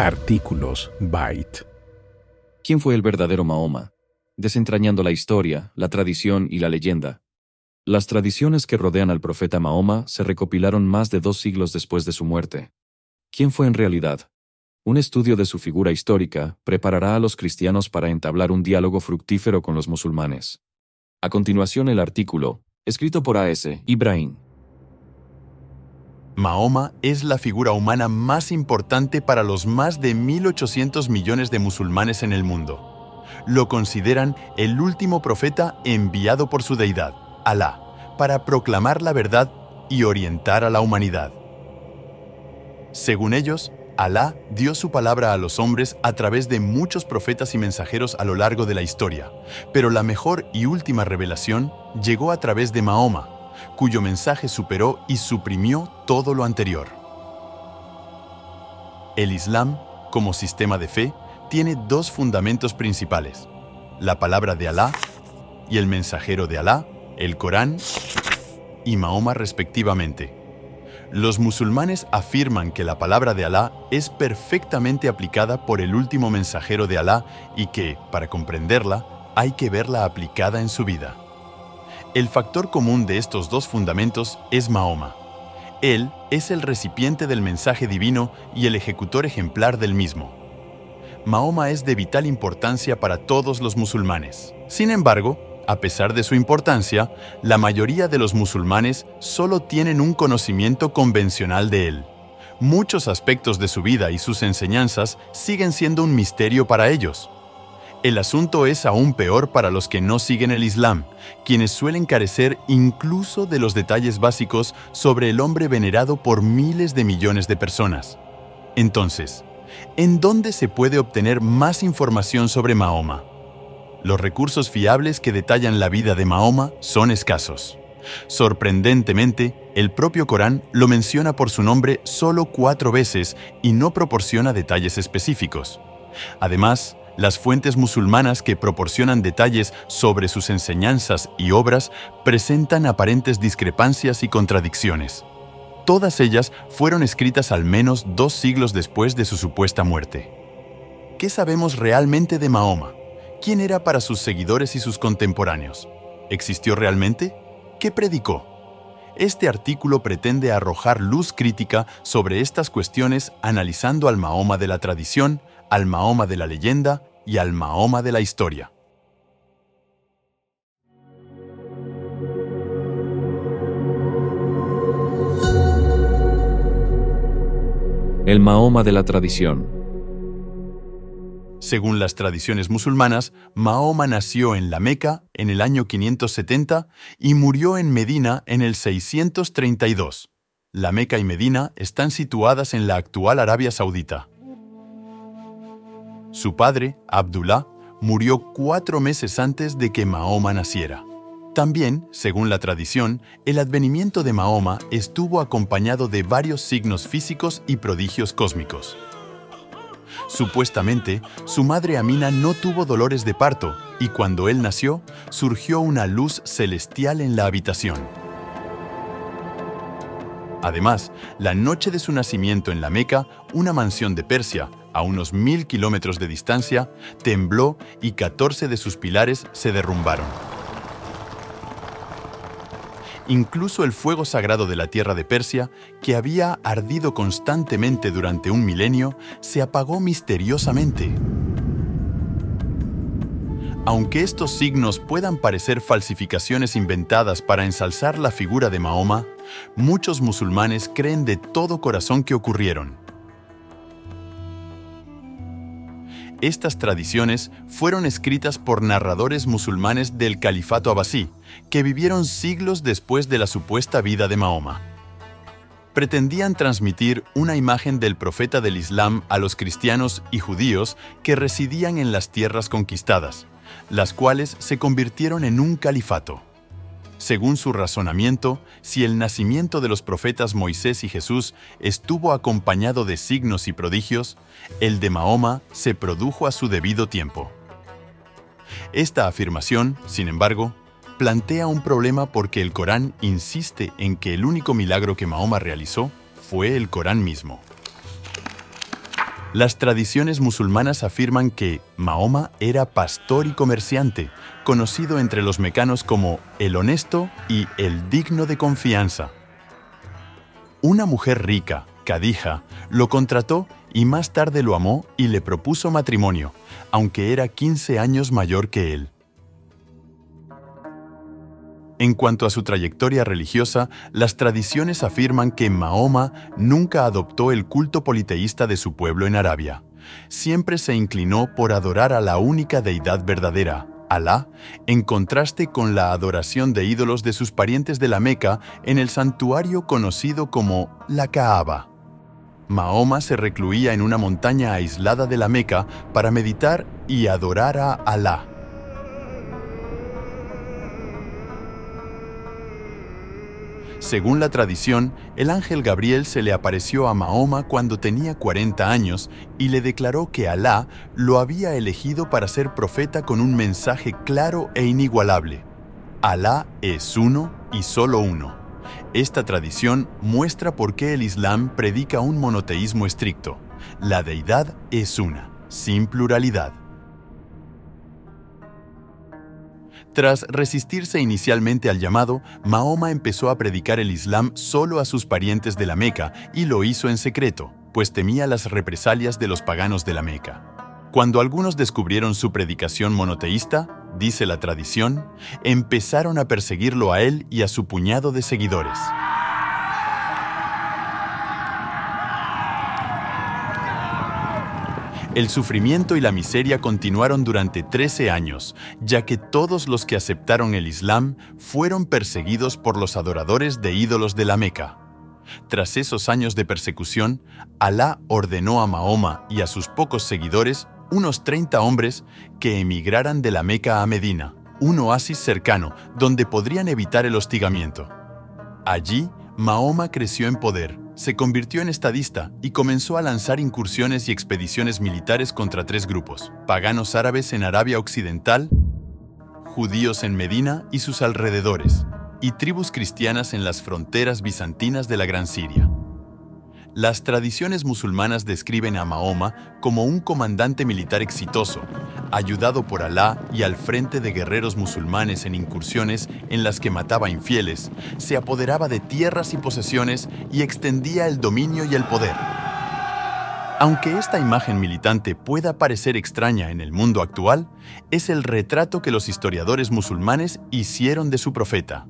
Artículos Byte. ¿Quién fue el verdadero Mahoma? Desentrañando la historia, la tradición y la leyenda. Las tradiciones que rodean al profeta Mahoma se recopilaron más de dos siglos después de su muerte. ¿Quién fue en realidad? Un estudio de su figura histórica preparará a los cristianos para entablar un diálogo fructífero con los musulmanes. A continuación el artículo, escrito por A.S. Ibrahim. Mahoma es la figura humana más importante para los más de 1.800 millones de musulmanes en el mundo. Lo consideran el último profeta enviado por su deidad, Alá, para proclamar la verdad y orientar a la humanidad. Según ellos, Alá dio su palabra a los hombres a través de muchos profetas y mensajeros a lo largo de la historia, pero la mejor y última revelación llegó a través de Mahoma, cuyo mensaje superó y suprimió todo lo anterior. El Islam, como sistema de fe, tiene dos fundamentos principales, la palabra de Alá y el mensajero de Alá, el Corán y Mahoma respectivamente. Los musulmanes afirman que la palabra de Alá es perfectamente aplicada por el último mensajero de Alá y que, para comprenderla, hay que verla aplicada en su vida. El factor común de estos dos fundamentos es Mahoma. Él es el recipiente del mensaje divino y el ejecutor ejemplar del mismo. Mahoma es de vital importancia para todos los musulmanes. Sin embargo, a pesar de su importancia, la mayoría de los musulmanes solo tienen un conocimiento convencional de él. Muchos aspectos de su vida y sus enseñanzas siguen siendo un misterio para ellos. El asunto es aún peor para los que no siguen el Islam, quienes suelen carecer incluso de los detalles básicos sobre el hombre venerado por miles de millones de personas. Entonces, ¿en dónde se puede obtener más información sobre Mahoma? Los recursos fiables que detallan la vida de Mahoma son escasos. Sorprendentemente, el propio Corán lo menciona por su nombre solo cuatro veces y no proporciona detalles específicos. Además, las fuentes musulmanas que proporcionan detalles sobre sus enseñanzas y obras presentan aparentes discrepancias y contradicciones. Todas ellas fueron escritas al menos dos siglos después de su supuesta muerte. ¿Qué sabemos realmente de Mahoma? ¿Quién era para sus seguidores y sus contemporáneos? ¿Existió realmente? ¿Qué predicó? Este artículo pretende arrojar luz crítica sobre estas cuestiones analizando al Mahoma de la tradición, al Mahoma de la leyenda y al Mahoma de la historia. El Mahoma de la tradición. Según las tradiciones musulmanas, Mahoma nació en la Meca en el año 570 y murió en Medina en el 632. La Meca y Medina están situadas en la actual Arabia Saudita. Su padre, Abdullah, murió cuatro meses antes de que Mahoma naciera. También, según la tradición, el advenimiento de Mahoma estuvo acompañado de varios signos físicos y prodigios cósmicos. Supuestamente, su madre Amina no tuvo dolores de parto y cuando él nació, surgió una luz celestial en la habitación. Además, la noche de su nacimiento en la Meca, una mansión de Persia, a unos mil kilómetros de distancia, tembló y 14 de sus pilares se derrumbaron. Incluso el fuego sagrado de la tierra de Persia, que había ardido constantemente durante un milenio, se apagó misteriosamente. Aunque estos signos puedan parecer falsificaciones inventadas para ensalzar la figura de Mahoma, muchos musulmanes creen de todo corazón que ocurrieron. Estas tradiciones fueron escritas por narradores musulmanes del califato abasí, que vivieron siglos después de la supuesta vida de Mahoma. Pretendían transmitir una imagen del profeta del Islam a los cristianos y judíos que residían en las tierras conquistadas, las cuales se convirtieron en un califato. Según su razonamiento, si el nacimiento de los profetas Moisés y Jesús estuvo acompañado de signos y prodigios, el de Mahoma se produjo a su debido tiempo. Esta afirmación, sin embargo, plantea un problema porque el Corán insiste en que el único milagro que Mahoma realizó fue el Corán mismo. Las tradiciones musulmanas afirman que Mahoma era pastor y comerciante, conocido entre los mecanos como el honesto y el digno de confianza. Una mujer rica, Kadija, lo contrató y más tarde lo amó y le propuso matrimonio, aunque era 15 años mayor que él. En cuanto a su trayectoria religiosa, las tradiciones afirman que Mahoma nunca adoptó el culto politeísta de su pueblo en Arabia. Siempre se inclinó por adorar a la única deidad verdadera, Alá, en contraste con la adoración de ídolos de sus parientes de la Meca en el santuario conocido como la Kaaba. Mahoma se recluía en una montaña aislada de la Meca para meditar y adorar a Alá. Según la tradición, el ángel Gabriel se le apareció a Mahoma cuando tenía 40 años y le declaró que Alá lo había elegido para ser profeta con un mensaje claro e inigualable. Alá es uno y solo uno. Esta tradición muestra por qué el Islam predica un monoteísmo estricto. La deidad es una, sin pluralidad. Tras resistirse inicialmente al llamado, Mahoma empezó a predicar el Islam solo a sus parientes de la Meca y lo hizo en secreto, pues temía las represalias de los paganos de la Meca. Cuando algunos descubrieron su predicación monoteísta, dice la tradición, empezaron a perseguirlo a él y a su puñado de seguidores. El sufrimiento y la miseria continuaron durante 13 años, ya que todos los que aceptaron el Islam fueron perseguidos por los adoradores de ídolos de la Meca. Tras esos años de persecución, Alá ordenó a Mahoma y a sus pocos seguidores, unos 30 hombres, que emigraran de la Meca a Medina, un oasis cercano donde podrían evitar el hostigamiento. Allí, Mahoma creció en poder, se convirtió en estadista y comenzó a lanzar incursiones y expediciones militares contra tres grupos, paganos árabes en Arabia Occidental, judíos en Medina y sus alrededores, y tribus cristianas en las fronteras bizantinas de la Gran Siria. Las tradiciones musulmanas describen a Mahoma como un comandante militar exitoso, ayudado por Alá y al frente de guerreros musulmanes en incursiones en las que mataba infieles, se apoderaba de tierras y posesiones y extendía el dominio y el poder. Aunque esta imagen militante pueda parecer extraña en el mundo actual, es el retrato que los historiadores musulmanes hicieron de su profeta.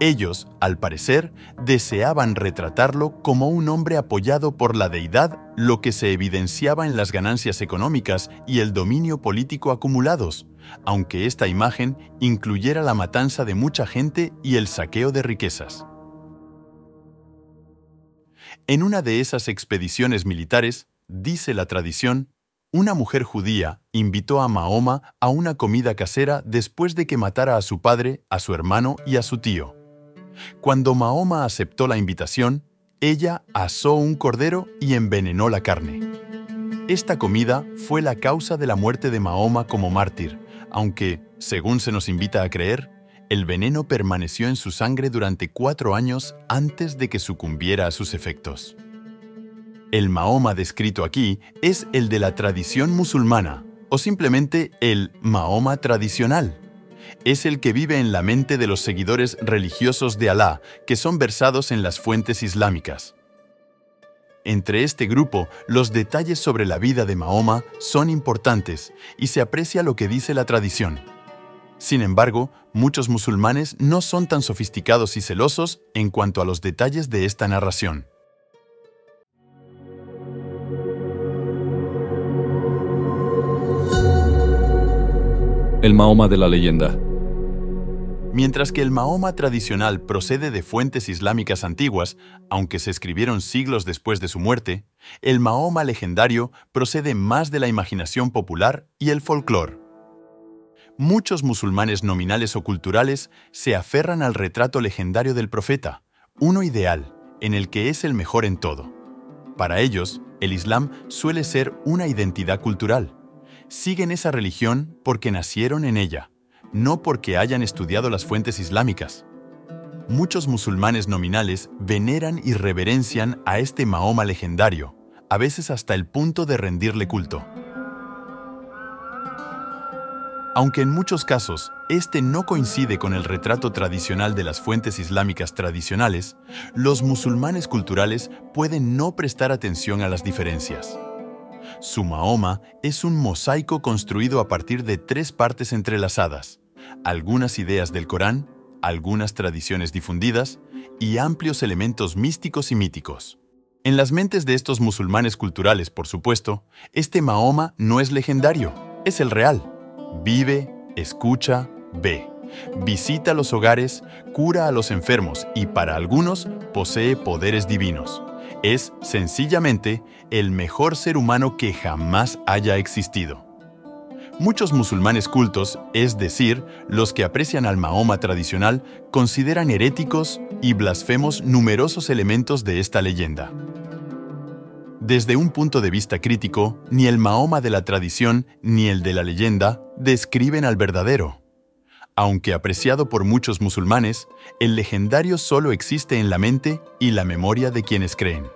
Ellos, al parecer, deseaban retratarlo como un hombre apoyado por la deidad, lo que se evidenciaba en las ganancias económicas y el dominio político acumulados, aunque esta imagen incluyera la matanza de mucha gente y el saqueo de riquezas. En una de esas expediciones militares, dice la tradición, una mujer judía invitó a Mahoma a una comida casera después de que matara a su padre, a su hermano y a su tío. Cuando Mahoma aceptó la invitación, ella asó un cordero y envenenó la carne. Esta comida fue la causa de la muerte de Mahoma como mártir, aunque, según se nos invita a creer, el veneno permaneció en su sangre durante cuatro años antes de que sucumbiera a sus efectos. El Mahoma descrito aquí es el de la tradición musulmana, o simplemente el Mahoma tradicional es el que vive en la mente de los seguidores religiosos de Alá, que son versados en las fuentes islámicas. Entre este grupo, los detalles sobre la vida de Mahoma son importantes y se aprecia lo que dice la tradición. Sin embargo, muchos musulmanes no son tan sofisticados y celosos en cuanto a los detalles de esta narración. El Mahoma de la leyenda. Mientras que el Mahoma tradicional procede de fuentes islámicas antiguas, aunque se escribieron siglos después de su muerte, el Mahoma legendario procede más de la imaginación popular y el folclore. Muchos musulmanes nominales o culturales se aferran al retrato legendario del profeta, uno ideal, en el que es el mejor en todo. Para ellos, el Islam suele ser una identidad cultural, siguen esa religión porque nacieron en ella, no porque hayan estudiado las fuentes islámicas. Muchos musulmanes nominales veneran y reverencian a este Mahoma legendario, a veces hasta el punto de rendirle culto. Aunque en muchos casos este no coincide con el retrato tradicional de las fuentes islámicas tradicionales, los musulmanes culturales pueden no prestar atención a las diferencias. Su Mahoma es un mosaico construido a partir de tres partes entrelazadas, algunas ideas del Corán, algunas tradiciones difundidas y amplios elementos místicos y míticos. En las mentes de estos musulmanes culturales, por supuesto, este Mahoma no es legendario, es el real. Vive, escucha, ve. Visita los hogares, cura a los enfermos y para algunos posee poderes divinos. Es, sencillamente, el mejor ser humano que jamás haya existido. Muchos musulmanes cultos, es decir, los que aprecian al Mahoma tradicional, consideran heréticos y blasfemos numerosos elementos de esta leyenda. Desde un punto de vista crítico, ni el Mahoma de la tradición ni el de la leyenda describen al verdadero. Aunque apreciado por muchos musulmanes, el legendario solo existe en la mente y la memoria de quienes creen.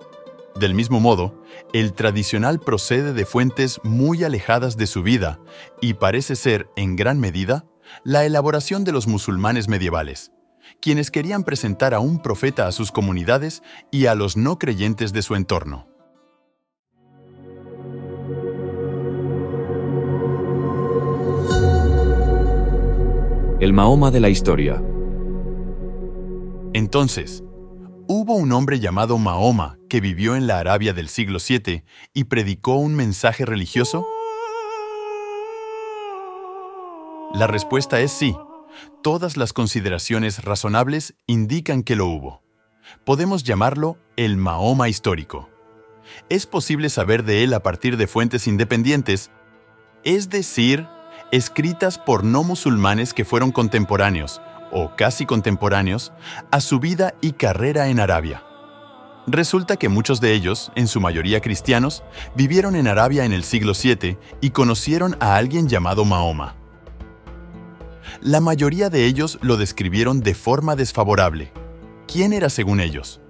Del mismo modo, el tradicional procede de fuentes muy alejadas de su vida y parece ser, en gran medida, la elaboración de los musulmanes medievales, quienes querían presentar a un profeta a sus comunidades y a los no creyentes de su entorno. El Mahoma de la historia. Entonces, hubo un hombre llamado Mahoma que vivió en la Arabia del siglo VII y predicó un mensaje religioso. La respuesta es sí. Todas las consideraciones razonables indican que lo hubo. Podemos llamarlo el Mahoma histórico. Es posible saber de él a partir de fuentes independientes, es decir, escritas por no musulmanes que fueron contemporáneos, o casi contemporáneos, a su vida y carrera en Arabia. Resulta que muchos de ellos, en su mayoría cristianos, vivieron en Arabia en el siglo VII y conocieron a alguien llamado Mahoma. La mayoría de ellos lo describieron de forma desfavorable. ¿Quién era según ellos?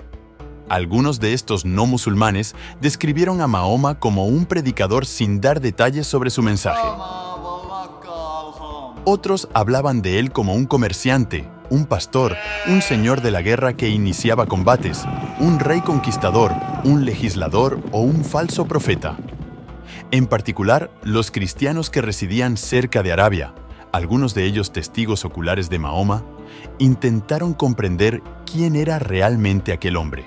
Algunos de estos no musulmanes describieron a Mahoma como un predicador sin dar detalles sobre su mensaje. Otros hablaban de él como un comerciante, un pastor, un señor de la guerra que iniciaba combates, un rey conquistador, un legislador o un falso profeta. En particular, los cristianos que residían cerca de Arabia, algunos de ellos testigos oculares de Mahoma, intentaron comprender quién era realmente aquel hombre.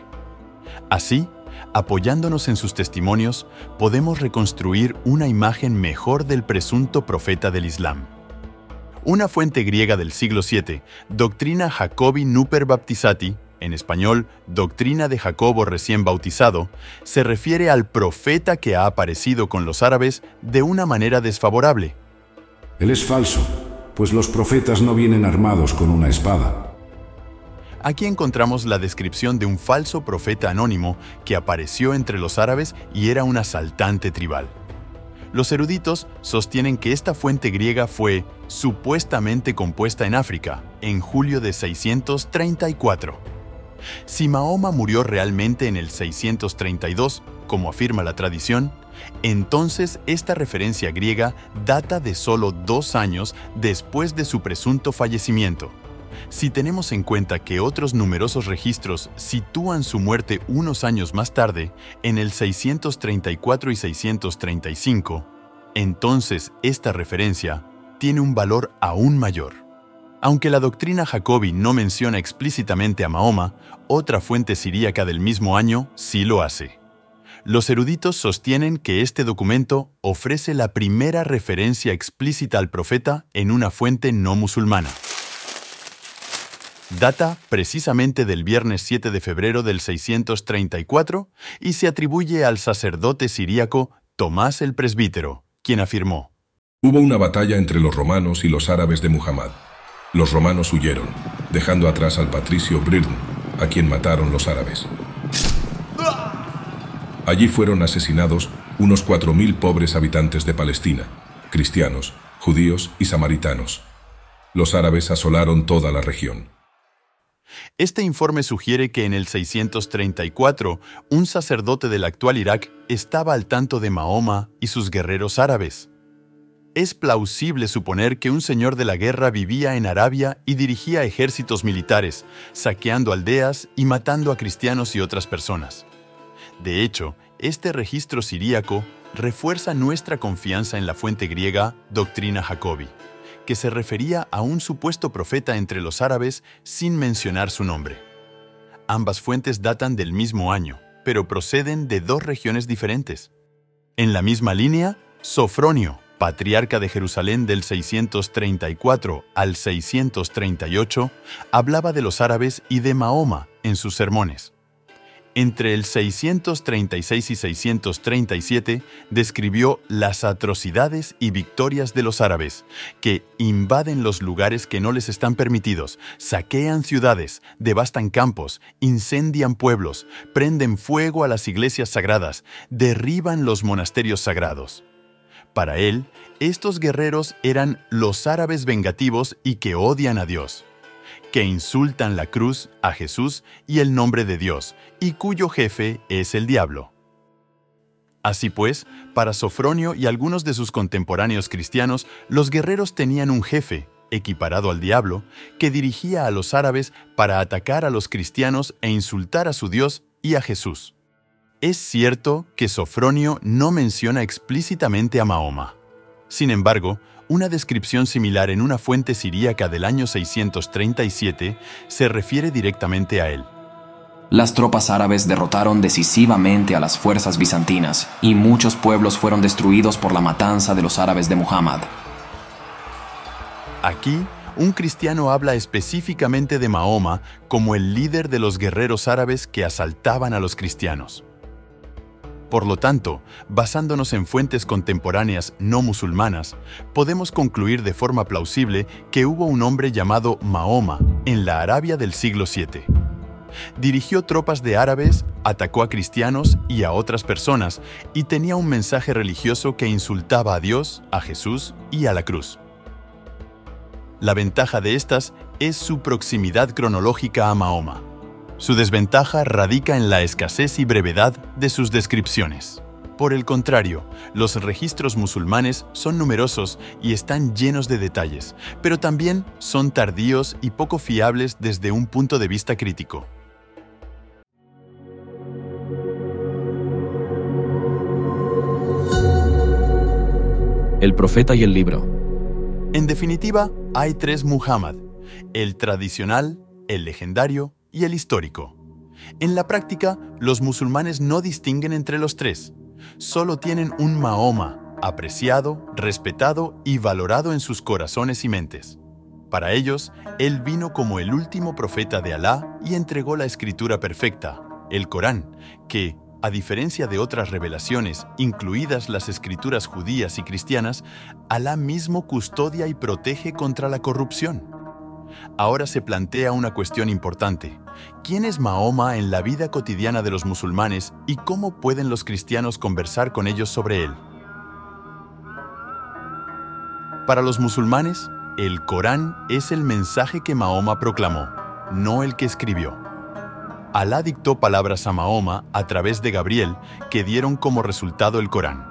Así, apoyándonos en sus testimonios, podemos reconstruir una imagen mejor del presunto profeta del Islam. Una fuente griega del siglo VII, Doctrina Jacobi Nuper Baptisati, en español, Doctrina de Jacobo recién bautizado, se refiere al profeta que ha aparecido con los árabes de una manera desfavorable. Él es falso, pues los profetas no vienen armados con una espada. Aquí encontramos la descripción de un falso profeta anónimo que apareció entre los árabes y era un asaltante tribal. Los eruditos sostienen que esta fuente griega fue supuestamente compuesta en África, en julio de 634. Si Mahoma murió realmente en el 632, como afirma la tradición, entonces esta referencia griega data de solo dos años después de su presunto fallecimiento. Si tenemos en cuenta que otros numerosos registros sitúan su muerte unos años más tarde, en el 634 y 635, entonces esta referencia tiene un valor aún mayor. Aunque la doctrina jacobi no menciona explícitamente a Mahoma, otra fuente siríaca del mismo año sí lo hace. Los eruditos sostienen que este documento ofrece la primera referencia explícita al profeta en una fuente no musulmana. Data precisamente del viernes 7 de febrero del 634 y se atribuye al sacerdote siríaco Tomás el Presbítero, quien afirmó, Hubo una batalla entre los romanos y los árabes de Muhammad. Los romanos huyeron, dejando atrás al patricio Brirn, a quien mataron los árabes. Allí fueron asesinados unos 4.000 pobres habitantes de Palestina, cristianos, judíos y samaritanos. Los árabes asolaron toda la región. Este informe sugiere que en el 634 un sacerdote del actual Irak estaba al tanto de Mahoma y sus guerreros árabes. Es plausible suponer que un señor de la guerra vivía en Arabia y dirigía ejércitos militares, saqueando aldeas y matando a cristianos y otras personas. De hecho, este registro siríaco refuerza nuestra confianza en la fuente griega Doctrina Jacobi que se refería a un supuesto profeta entre los árabes sin mencionar su nombre. Ambas fuentes datan del mismo año, pero proceden de dos regiones diferentes. En la misma línea, Sofronio, patriarca de Jerusalén del 634 al 638, hablaba de los árabes y de Mahoma en sus sermones. Entre el 636 y 637 describió las atrocidades y victorias de los árabes, que invaden los lugares que no les están permitidos, saquean ciudades, devastan campos, incendian pueblos, prenden fuego a las iglesias sagradas, derriban los monasterios sagrados. Para él, estos guerreros eran los árabes vengativos y que odian a Dios que insultan la cruz, a Jesús y el nombre de Dios, y cuyo jefe es el diablo. Así pues, para Sofronio y algunos de sus contemporáneos cristianos, los guerreros tenían un jefe, equiparado al diablo, que dirigía a los árabes para atacar a los cristianos e insultar a su Dios y a Jesús. Es cierto que Sofronio no menciona explícitamente a Mahoma. Sin embargo, una descripción similar en una fuente siríaca del año 637 se refiere directamente a él. Las tropas árabes derrotaron decisivamente a las fuerzas bizantinas y muchos pueblos fueron destruidos por la matanza de los árabes de Muhammad. Aquí, un cristiano habla específicamente de Mahoma como el líder de los guerreros árabes que asaltaban a los cristianos. Por lo tanto, basándonos en fuentes contemporáneas no musulmanas, podemos concluir de forma plausible que hubo un hombre llamado Mahoma en la Arabia del siglo VII. Dirigió tropas de árabes, atacó a cristianos y a otras personas y tenía un mensaje religioso que insultaba a Dios, a Jesús y a la cruz. La ventaja de estas es su proximidad cronológica a Mahoma. Su desventaja radica en la escasez y brevedad de sus descripciones. Por el contrario, los registros musulmanes son numerosos y están llenos de detalles, pero también son tardíos y poco fiables desde un punto de vista crítico. El profeta y el libro. En definitiva, hay tres Muhammad, el tradicional, el legendario y el histórico. En la práctica, los musulmanes no distinguen entre los tres. Solo tienen un Mahoma, apreciado, respetado y valorado en sus corazones y mentes. Para ellos, él vino como el último profeta de Alá y entregó la escritura perfecta, el Corán, que, a diferencia de otras revelaciones, incluidas las escrituras judías y cristianas, Alá mismo custodia y protege contra la corrupción. Ahora se plantea una cuestión importante. ¿Quién es Mahoma en la vida cotidiana de los musulmanes y cómo pueden los cristianos conversar con ellos sobre él? Para los musulmanes, el Corán es el mensaje que Mahoma proclamó, no el que escribió. Alá dictó palabras a Mahoma a través de Gabriel que dieron como resultado el Corán.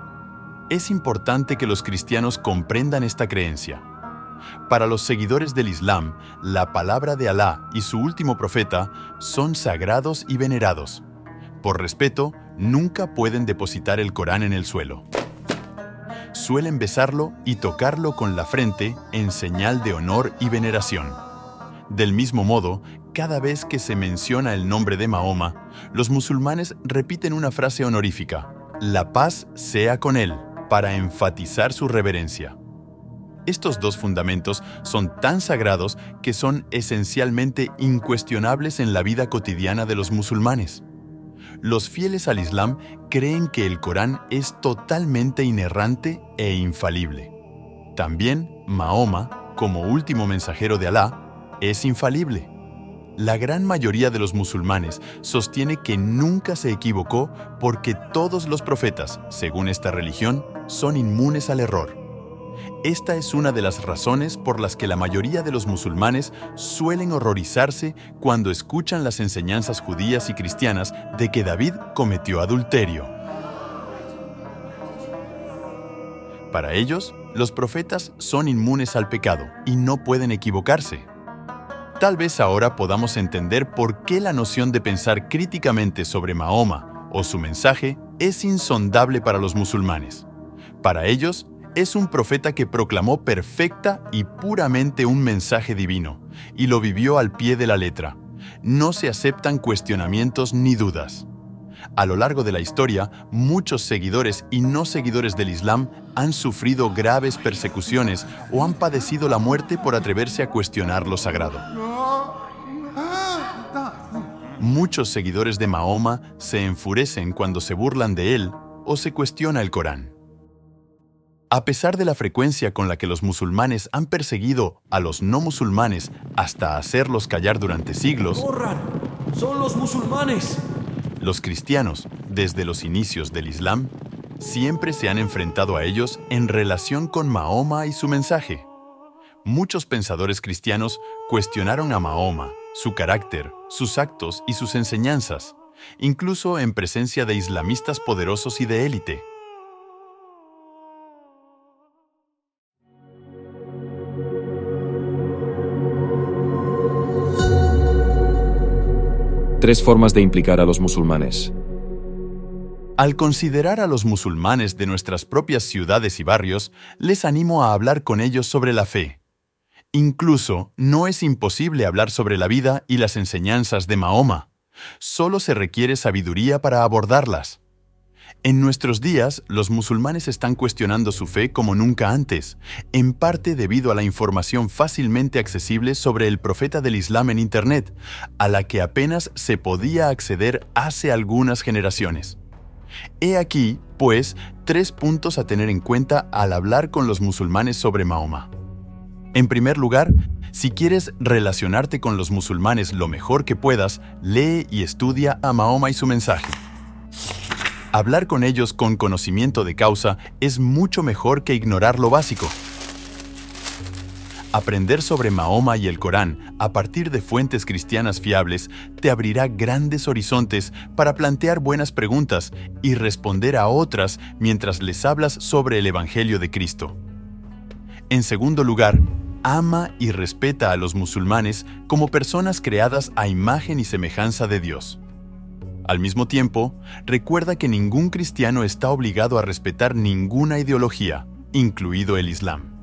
Es importante que los cristianos comprendan esta creencia. Para los seguidores del Islam, la palabra de Alá y su último profeta son sagrados y venerados. Por respeto, nunca pueden depositar el Corán en el suelo. Suelen besarlo y tocarlo con la frente en señal de honor y veneración. Del mismo modo, cada vez que se menciona el nombre de Mahoma, los musulmanes repiten una frase honorífica, La paz sea con él, para enfatizar su reverencia. Estos dos fundamentos son tan sagrados que son esencialmente incuestionables en la vida cotidiana de los musulmanes. Los fieles al Islam creen que el Corán es totalmente inerrante e infalible. También Mahoma, como último mensajero de Alá, es infalible. La gran mayoría de los musulmanes sostiene que nunca se equivocó porque todos los profetas, según esta religión, son inmunes al error. Esta es una de las razones por las que la mayoría de los musulmanes suelen horrorizarse cuando escuchan las enseñanzas judías y cristianas de que David cometió adulterio. Para ellos, los profetas son inmunes al pecado y no pueden equivocarse. Tal vez ahora podamos entender por qué la noción de pensar críticamente sobre Mahoma o su mensaje es insondable para los musulmanes. Para ellos, es un profeta que proclamó perfecta y puramente un mensaje divino, y lo vivió al pie de la letra. No se aceptan cuestionamientos ni dudas. A lo largo de la historia, muchos seguidores y no seguidores del Islam han sufrido graves persecuciones o han padecido la muerte por atreverse a cuestionar lo sagrado. Muchos seguidores de Mahoma se enfurecen cuando se burlan de él o se cuestiona el Corán. A pesar de la frecuencia con la que los musulmanes han perseguido a los no musulmanes hasta hacerlos callar durante siglos, ¡Corran! ¡Son los musulmanes! los cristianos, desde los inicios del Islam, siempre se han enfrentado a ellos en relación con Mahoma y su mensaje. Muchos pensadores cristianos cuestionaron a Mahoma, su carácter, sus actos y sus enseñanzas, incluso en presencia de islamistas poderosos y de élite. Tres formas de implicar a los musulmanes. Al considerar a los musulmanes de nuestras propias ciudades y barrios, les animo a hablar con ellos sobre la fe. Incluso no es imposible hablar sobre la vida y las enseñanzas de Mahoma. Solo se requiere sabiduría para abordarlas. En nuestros días, los musulmanes están cuestionando su fe como nunca antes, en parte debido a la información fácilmente accesible sobre el profeta del Islam en Internet, a la que apenas se podía acceder hace algunas generaciones. He aquí, pues, tres puntos a tener en cuenta al hablar con los musulmanes sobre Mahoma. En primer lugar, si quieres relacionarte con los musulmanes lo mejor que puedas, lee y estudia a Mahoma y su mensaje. Hablar con ellos con conocimiento de causa es mucho mejor que ignorar lo básico. Aprender sobre Mahoma y el Corán a partir de fuentes cristianas fiables te abrirá grandes horizontes para plantear buenas preguntas y responder a otras mientras les hablas sobre el Evangelio de Cristo. En segundo lugar, ama y respeta a los musulmanes como personas creadas a imagen y semejanza de Dios. Al mismo tiempo, recuerda que ningún cristiano está obligado a respetar ninguna ideología, incluido el Islam.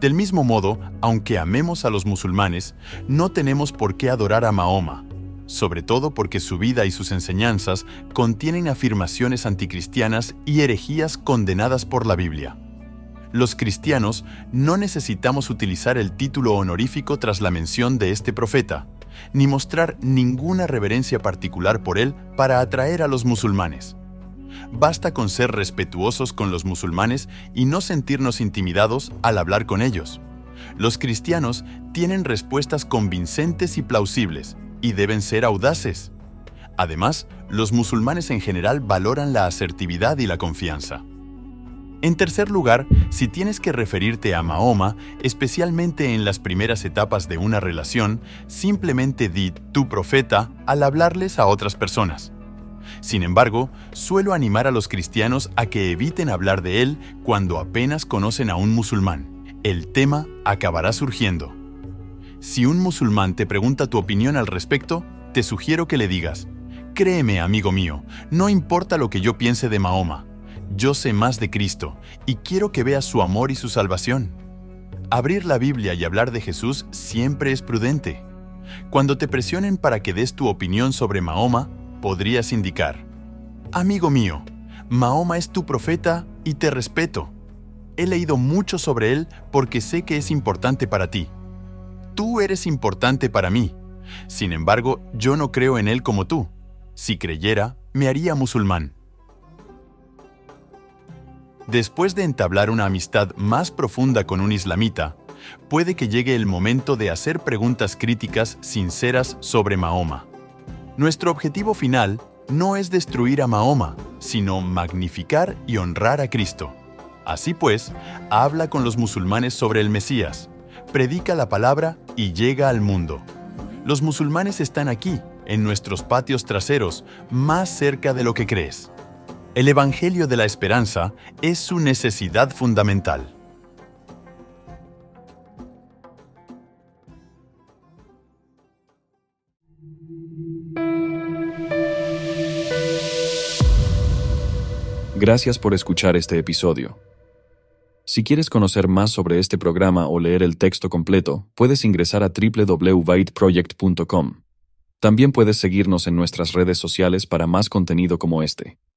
Del mismo modo, aunque amemos a los musulmanes, no tenemos por qué adorar a Mahoma, sobre todo porque su vida y sus enseñanzas contienen afirmaciones anticristianas y herejías condenadas por la Biblia. Los cristianos no necesitamos utilizar el título honorífico tras la mención de este profeta, ni mostrar ninguna reverencia particular por él para atraer a los musulmanes. Basta con ser respetuosos con los musulmanes y no sentirnos intimidados al hablar con ellos. Los cristianos tienen respuestas convincentes y plausibles, y deben ser audaces. Además, los musulmanes en general valoran la asertividad y la confianza. En tercer lugar, si tienes que referirte a Mahoma, especialmente en las primeras etapas de una relación, simplemente di tu profeta al hablarles a otras personas. Sin embargo, suelo animar a los cristianos a que eviten hablar de él cuando apenas conocen a un musulmán. El tema acabará surgiendo. Si un musulmán te pregunta tu opinión al respecto, te sugiero que le digas, créeme amigo mío, no importa lo que yo piense de Mahoma, yo sé más de Cristo y quiero que veas su amor y su salvación. Abrir la Biblia y hablar de Jesús siempre es prudente. Cuando te presionen para que des tu opinión sobre Mahoma, podrías indicar, Amigo mío, Mahoma es tu profeta y te respeto. He leído mucho sobre él porque sé que es importante para ti. Tú eres importante para mí. Sin embargo, yo no creo en él como tú. Si creyera, me haría musulmán. Después de entablar una amistad más profunda con un islamita, puede que llegue el momento de hacer preguntas críticas sinceras sobre Mahoma. Nuestro objetivo final no es destruir a Mahoma, sino magnificar y honrar a Cristo. Así pues, habla con los musulmanes sobre el Mesías, predica la palabra y llega al mundo. Los musulmanes están aquí, en nuestros patios traseros, más cerca de lo que crees. El Evangelio de la Esperanza es su necesidad fundamental. Gracias por escuchar este episodio. Si quieres conocer más sobre este programa o leer el texto completo, puedes ingresar a www.byteproject.com. También puedes seguirnos en nuestras redes sociales para más contenido como este.